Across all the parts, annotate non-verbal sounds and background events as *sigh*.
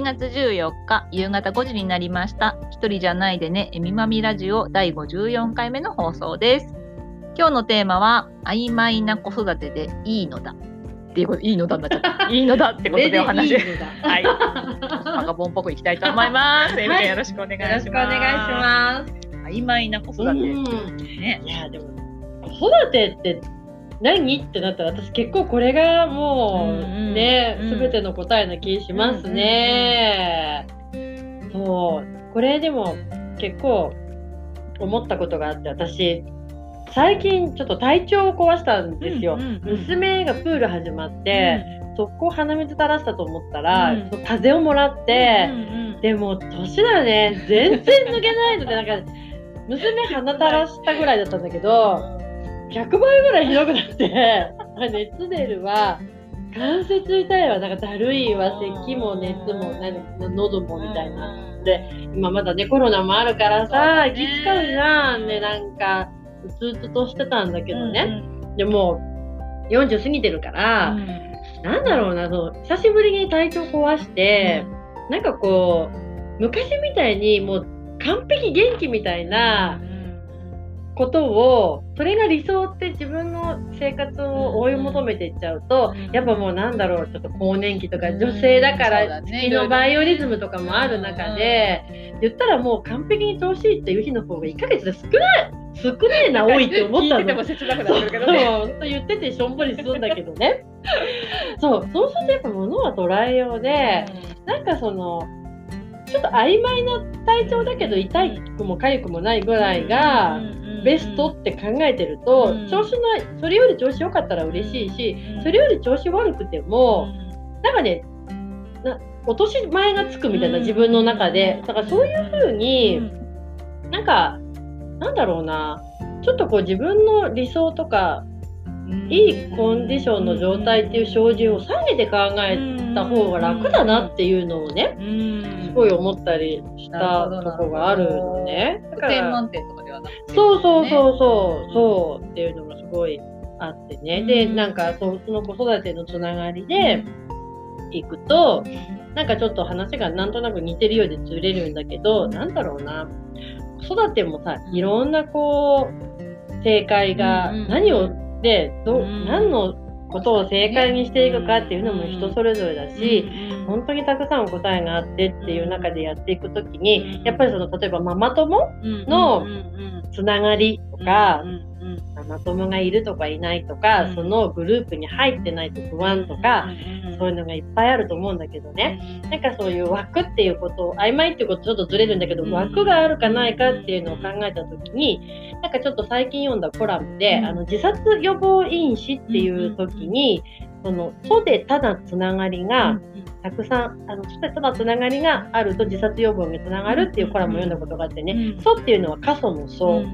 7月14日夕方5時になりました。一人じゃないでね、えみまみラジオ第54回目の放送です。今日のテーマは、曖昧な子育てでいいのだ。っていうこと、いいのだになっちゃった。*laughs* いいのだってことでお話。いはい。バカボンっぽくいきたいと思います。エミちゃんよろしくお願いします。よろしくお願いします。曖昧な子育て。うんね。いやでも子育てって何？ってなったら私結構これがもううんうん。ね、うん全ての答えな気しますね。そう。これでも結構思ったことがあって私。最近ちょっと体調を壊したんですよ。うんうんうん。娘がプール始まって、速攻鼻水垂らしたと思ったら、うん。風邪をもらって。うんうんでも年だね。全然抜けないのでなんか娘鼻垂らしたぐらいだったんだけど100倍ぐらいひどくなって *laughs* 熱出るわ関節痛いわなんかだるいわ咳も熱も何喉もみたいな。で今まだねコロナもあるからさ気使うじゃん。でなんかうつうつとしてたんだけどね、でも40過ぎてるから、なんだろうなそう久しぶりに体調壊して、なんかこう昔みたいにもう完璧元気みたいなことをそれが理想って自分の生活を追い求めていっちゃうと、うん。やっぱもうなんだろうちょっと更年期とか女性だからね。月のバイオリズムとかもある中で、言ったらもう完璧に調子いいっていう日の方が1ヶ月で少ない少ねえな多いって思ったの。聞いてても。切なくなってるけどね。本当言っててしょんぼりするんだけどね。*laughs* そうそうするとやっぱ物は捉えようで、なんかそのちょっと曖昧な体調だけど痛いくも痒くもないぐらいがベストって考えてると、うん。調子のそれより調子良かったら嬉しいし、それより調子悪くても、なんかねな落とし前がつくみたいなうん。自分の中でだからそういう風に、なんかなんだろうなちょっとこう自分の理想とかいいコンディションの状態っていう照準を下げて考えた方が楽だなっていうのをね、すごい思ったりしたとこがあるのね。だか100点ら満点とかではなくて。そうそうそうそうそうっていうのがすごいあってね。でうんなんかその子育てのつながりでいくとなんかちょっと話がなんとなく似てるようでずれるんだけどなんだろうな子育てもさいろんなこう正解が何をでどううん。何のことを正解にしていくかっていうのも人それぞれだし、本当にたくさん答えがあってっていう中でやっていくときに、やっぱりその例えばママ友のつながりとか、ママ友がいるとかいないとか、うん。そのグループに入ってないと不安とか、そういうのがいっぱいあると思うんだけどね、なんかそういう枠っていうことを曖昧っていうことちょっとずれるんだけど、うん。枠があるかないかっていうのを考えた時になんかちょっと最近読んだコラムで、うん。あの自殺予防因子っていう時に、その祖でただつながりが、たくさんあの祖でただつながりがあると自殺予防につながるっていうコラムを読んだことがあってね、祖っていうのは過疎の祖、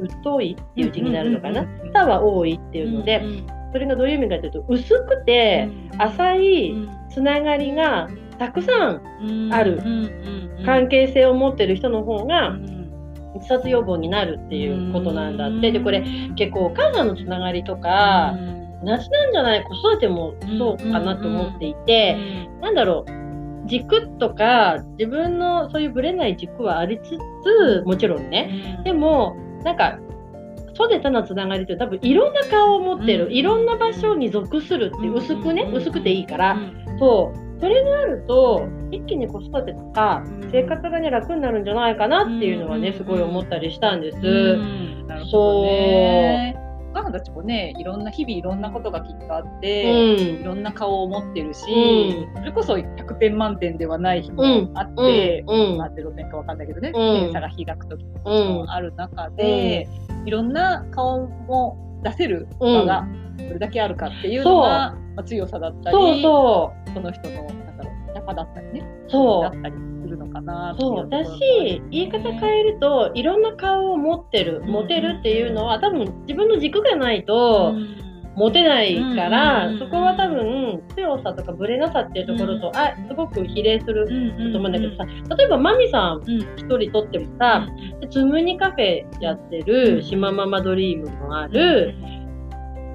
う疎いっていう字になるのかな、多は多いっていうので、それがどういう意味かというと薄くて浅いつながりがたくさんある関係性を持ってる人の方が自殺予防になるっていうことなんだってでこれ結構お母さんのつながりとか同じなんじゃない子育てもそうかなと思っていてなんだろう軸とか自分のそういうぶれない軸はありつつもちろんねでもなんか祖で他のつながりって多分いろんな顔を持ってる、うん。いろんな場所に属するって薄くね、うん。薄くていいから、とそれがあると一気に子育てとかうん。生活がね楽になるんじゃないかなっていうのはねうんすごい思ったりしたんです。うん。なるほどね。お母さんたちもね、いろんな日々いろんなことがきっとあっうて、いんろんな顔を持ってるし、うそれこそ100点満点ではない日もあっうて、ん。うん。まあ0点かわかんないけどね、ん。点差が開く時もある中で、いろんな顔も出せる場がどれだけあるかっていうのが、まあ、強さだったり、その人のなんだろう邪魔だったりね、うそう。だったりのかなそうだし言い方変えるといろんな顔を持ってるうん。持てるっていうのは多分自分の軸がないと持てないから、うんそこは多分強さとかブレなさっていうところと、あすごく比例すると思うんだけどさ、例えばマミさんうん。一人とってもさ、つむにカフェやってる島ママドリームもある、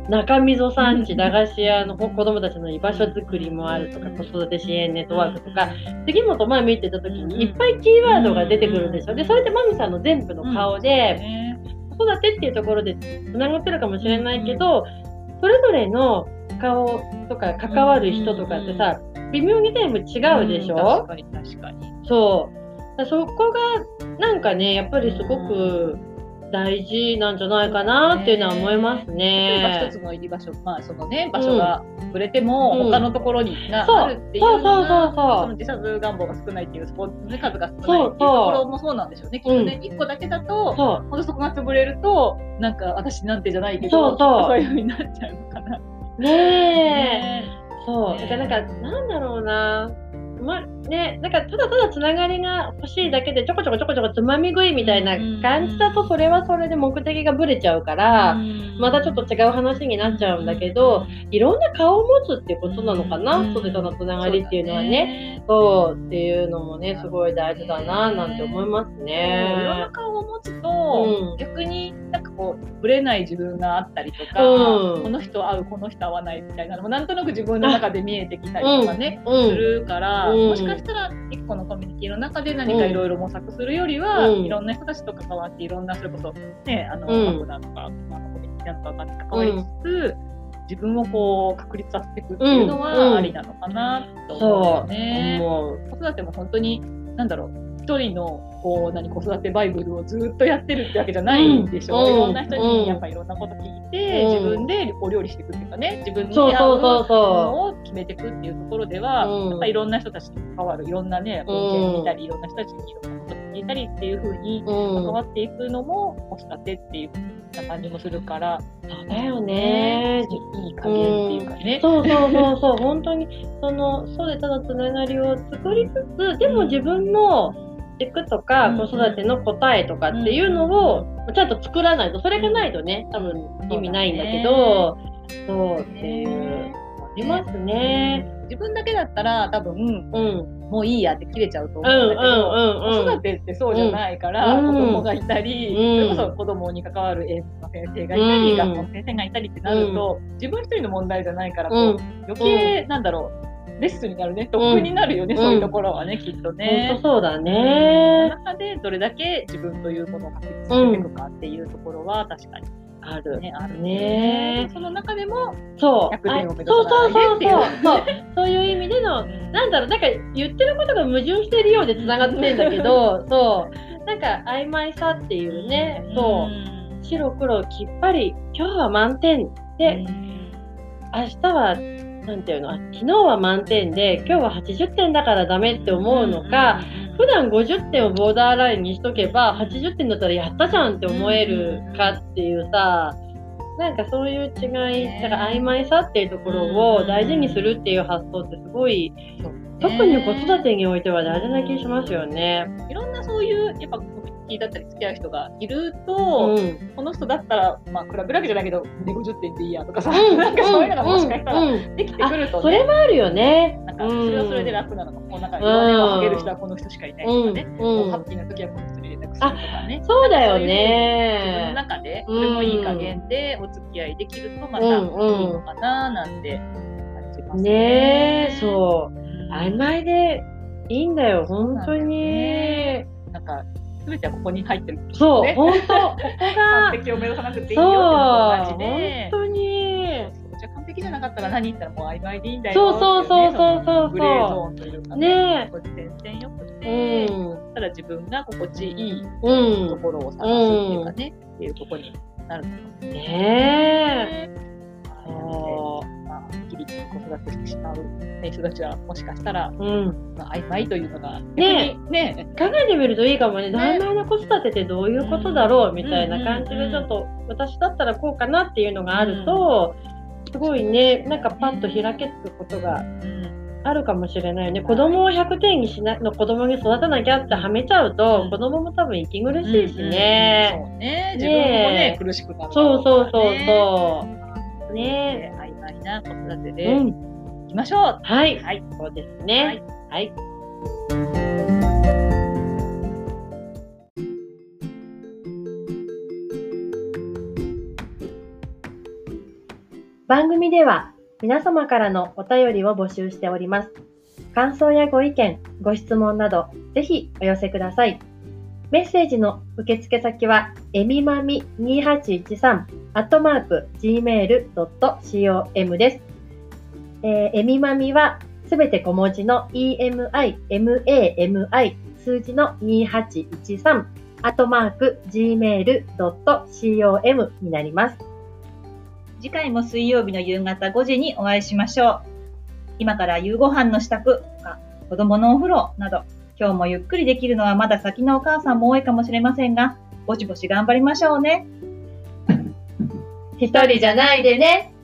中溝産地駄菓子屋の子供たちの居場所づくりもあるとか子育て支援ネットワークとか杉本真美って言った時にいっぱいキーワードが出てくるんですよ。でそれってマミさんの全部の顔でね子育てっていうところでつながってるかもしれないけどそれぞれの顔とか関わる人とかってさ微妙に全部違うでしょ、確かに確かに。そう。だそこがなんかね、やっぱりすごく大事なんじゃないかなっていうのは思います例えばね一。つの入り場所、まあそのね、場所がぶれても、うん他のところにがあるっていうのが、その自殺願望が少ないっていうスポーツの数が少ないっていうところもそうなんでしょうね。きっとね、一個だけだと、そほんとそこが潰れると、なんか私なんてじゃないけど、そうそうそういう風になっちゃうのかな。う。ねえ。ねそう。だからなんか、なんだろうな。ま、ね、なんかただただつながりが欲しいだけでちょこちょこちょこちょこつまみ食いみたいな感じだとそれはそれで目的がぶれちゃうから、またちょっと違う話になっちゃうんだけど、いろんな顔を持つっていうことなのかな、うんそれとのつながりっていうのはね。そうっていうのもね、すごい大事だななんて思いますいろんなね。顔を持つと、うん。逆になんかこうぶれない自分があったりとか、うん。この人合うこの人合わないみたいなのもなんとなく自分の中で見えてきたりとかね、うん。するから、うん。もしかしたら一個のコミュニティの中で何かいろいろ模索するよりは、うん。いろんな人たちと関わっていろんなそれこそねあの、うんマグなのか、まあ、コミュニティなのか関わりつつ、自分をこう確立させていくっていうのうん。はありなのかなと思う。よね。子育ても本当になんだろう一人のこう何子育てバイブルをずっとやってるってわけじゃないんでしょ、うんいろんな人うんにやっぱいろんなこと聞いて、うん自分でお料理していくっていうかね自分に合うものを決めていくっていうところでは、うんやっぱいろんな人たちと関わるいろんなねうん文献見たりいろんな人たちにいろんなこと聞いたりっていう風にう。うん。関わっていくのも子育てっていうな感じもするから、そうだよね。いい加減っていうかね。そうそうそうそう、本当に、その、そうでただつながりを作りつつ、でも自分の軸とかうん子育ての答えとかっていうのをちゃんと作らないと、それがないとね、多分意味ないんだけど、そうっていう、ありますね。自分だけだったら多分うん。もういいやって切れちゃうと思うんだけど、うんうん。子育てってそうじゃないから、うん子供がいたり、うんそれこそ子供に関わる園の先生がいたり、うん学校の先生がいたりってなると、自分一人の問題じゃないからこう、うん。余計なんだろうレッスンになるね得になるよね、うんそういうところはねきっと本ね当。そうだね。その中でどれだけ自分というものを確立していくかっていうところは確かに、ある。ね、あるねその中でも、そう。100点を目指さないそうそうそうそうう。そう。*laughs* そういう意味での、なんだろう、なんか言ってることが矛盾してるようで繋がってんだけど、そう。なんか曖昧さっていうね、そう。白黒きっぱり、今日は満点で、明日は、なんていうの、あ昨日は満点で、今日は80点だからダメって思うのか、普段50点をボーダーラインにしとけば、80点だったらやったじゃんって思えるかっていうさ、なんかそういう違い、だから曖昧さっていうところを大事にするっていう発想ってすごい、特に子育てにおいては大事な気しますよね。いろんなそういうやっぱコミュニティだったり付き合う人がいると、うん。この人だったらまあ比べるわけじゃないけどで50点でいいやとかさ、うんなんかそういうのがもしかしたらできてくるとそれね、もあるよね。なんかそれはそれで楽なのかも、こうなんか弱音を吐ける人はこの人しかいないとかね、うんこううんハッピーな時はこの人に連絡するとかね。そうだよ自分のね。中で、それもいい加減でお付き合いできるとまたいいのかななんて感じますね。ねえ、そう。うん曖昧でいいんだよ、本当に。なんか、すべてはここに入ってる。そう、ね本当、ここ完が。璧を目指さなくていいそう、よってのと同じ本で。当に。じゃあ完璧じゃなかったら何言ったらもう曖昧でいいんだよそうそうそうそうそうグレーゾーンというかねこっち点々よくうて、ん。ただ自分が心地いいうん。ところを探すっていうかね、っていうところになるんですねえ。なのでまあ、ギリギリ子育てしてしまう人たちはもしかしたら、うん。まあ、曖昧というのがねね考えてみるといいかもね。ね曖昧な子育てってどういうことだろうみたいなうん感じで、ちょっと私だったらこうかなっていうのがあると、すごいね、なんかパッと開けつくことがうんあるかもしれないよね。子供を100点にしなの子供に育てなきゃってはめちゃうと、うん子供も多分息苦しいしね。そうね自分もねね苦しくなるだろそうそうそうねそう。ねね曖昧な子育てうでいん。きましょう、はい。はいそうですね。はい。番組では皆様からのお便りを募集しております。感想やご意見、ご質問など、ぜひお寄せください。メッセージの受付先は、えみまみ2813アットマーク gmail.com です。えーえみまみはすべて小文字の emi, mami 数字の2813アットマーク gmail.com になります。次回も水曜日の夕方5時にお会いしましょう今から夕ご飯の支度とか子供のお風呂など今日もゆっくりできるのはまだ先のお母さんも多いかもしれませんがぼちぼち頑張りましょうね一人じゃないでね。